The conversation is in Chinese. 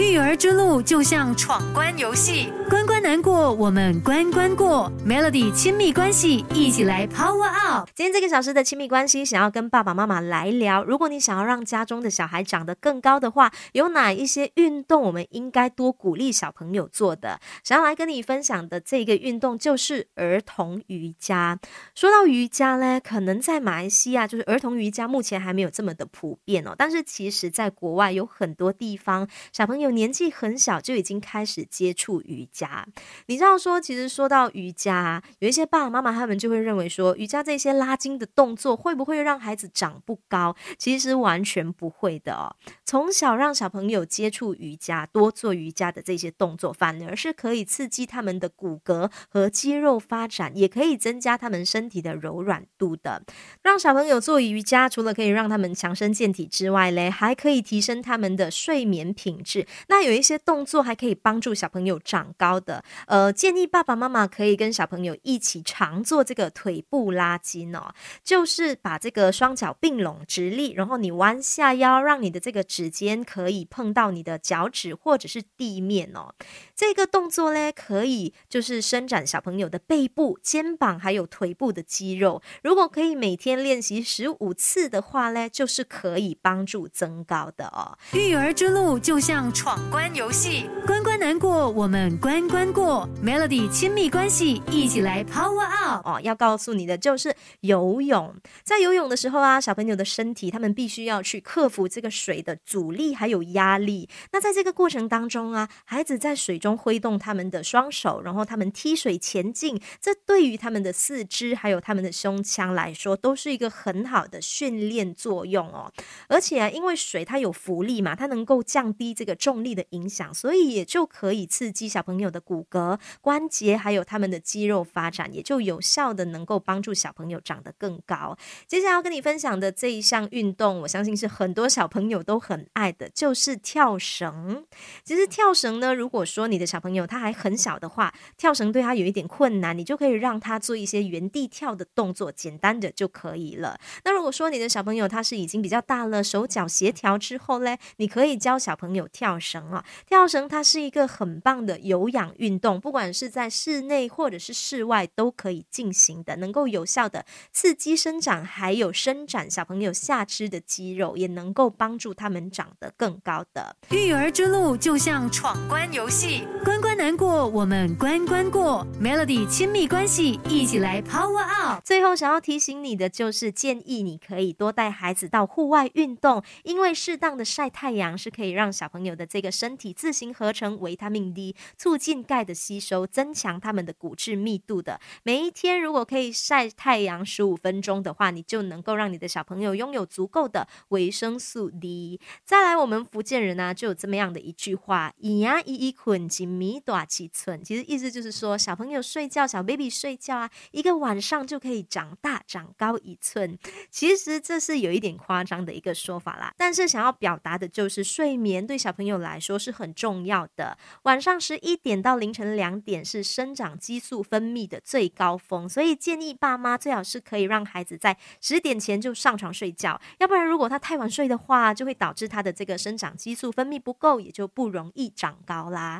育儿之路就像闯关游戏，关关难过，我们关关过。Melody 亲密关系，一起来 Power Up。今天这个小时的亲密关系，想要跟爸爸妈妈来聊。如果你想要让家中的小孩长得更高的话，有哪一些运动我们应该多鼓励小朋友做的？想要来跟你分享的这个运动就是儿童瑜伽。说到瑜伽呢，可能在马来西亚就是儿童瑜伽目前还没有这么的普遍哦，但是其实在国外有很多地方小朋友。有年纪很小就已经开始接触瑜伽，你知道说，其实说到瑜伽，有一些爸爸妈妈他们就会认为说，瑜伽这些拉筋的动作会不会让孩子长不高？其实完全不会的哦。从小让小朋友接触瑜伽，多做瑜伽的这些动作，反而是可以刺激他们的骨骼和肌肉发展，也可以增加他们身体的柔软度的。让小朋友做瑜伽，除了可以让他们强身健体之外嘞，还可以提升他们的睡眠品质。那有一些动作还可以帮助小朋友长高的，呃，建议爸爸妈妈可以跟小朋友一起常做这个腿部拉筋哦，就是把这个双脚并拢直立，然后你弯下腰，让你的这个指尖可以碰到你的脚趾或者是地面哦。这个动作呢，可以就是伸展小朋友的背部、肩膀还有腿部的肌肉。如果可以每天练习十五次的话呢，就是可以帮助增高的哦。育儿之路就像。闯关游戏，关关难过，我们关关过。Melody 亲密关系，一起来 Power Up 哦！要告诉你的就是游泳，在游泳的时候啊，小朋友的身体他们必须要去克服这个水的阻力还有压力。那在这个过程当中啊，孩子在水中挥动他们的双手，然后他们踢水前进，这对于他们的四肢还有他们的胸腔来说，都是一个很好的训练作用哦。而且啊，因为水它有浮力嘛，它能够降低这个重。动力的影响，所以也就可以刺激小朋友的骨骼、关节，还有他们的肌肉发展，也就有效的能够帮助小朋友长得更高。接下来要跟你分享的这一项运动，我相信是很多小朋友都很爱的，就是跳绳。其实跳绳呢，如果说你的小朋友他还很小的话，跳绳对他有一点困难，你就可以让他做一些原地跳的动作，简单的就可以了。那如果说你的小朋友他是已经比较大了，手脚协调之后嘞，你可以教小朋友跳。绳啊，跳绳它是一个很棒的有氧运动，不管是在室内或者是室外都可以进行的，能够有效的刺激生长，还有伸展小朋友下肢的肌肉，也能够帮助他们长得更高的。育儿之路就像闯关游戏，关关难过，我们关关过。Melody 亲密关系，一起来 Power Up。最后想要提醒你的就是，建议你可以多带孩子到户外运动，因为适当的晒太阳是可以让小朋友的。这个身体自行合成维他命 D，促进钙的吸收，增强他们的骨质密度的。每一天如果可以晒太阳十五分钟的话，你就能够让你的小朋友拥有足够的维生素 D。再来，我们福建人呢就有这么样的一句话：以牙一一捆，紧米短几寸。其实意思就是说，小朋友睡觉，小 baby 睡觉啊，一个晚上就可以长大长高一寸。其实这是有一点夸张的一个说法啦，但是想要表达的就是睡眠对小朋友来说是很重要的。晚上十一点到凌晨两点是生长激素分泌的最高峰，所以建议爸妈最好是可以让孩子在十点前就上床睡觉，要不然如果他太晚睡的话，就会导致他的这个生长激素分泌不够，也就不容易长高啦。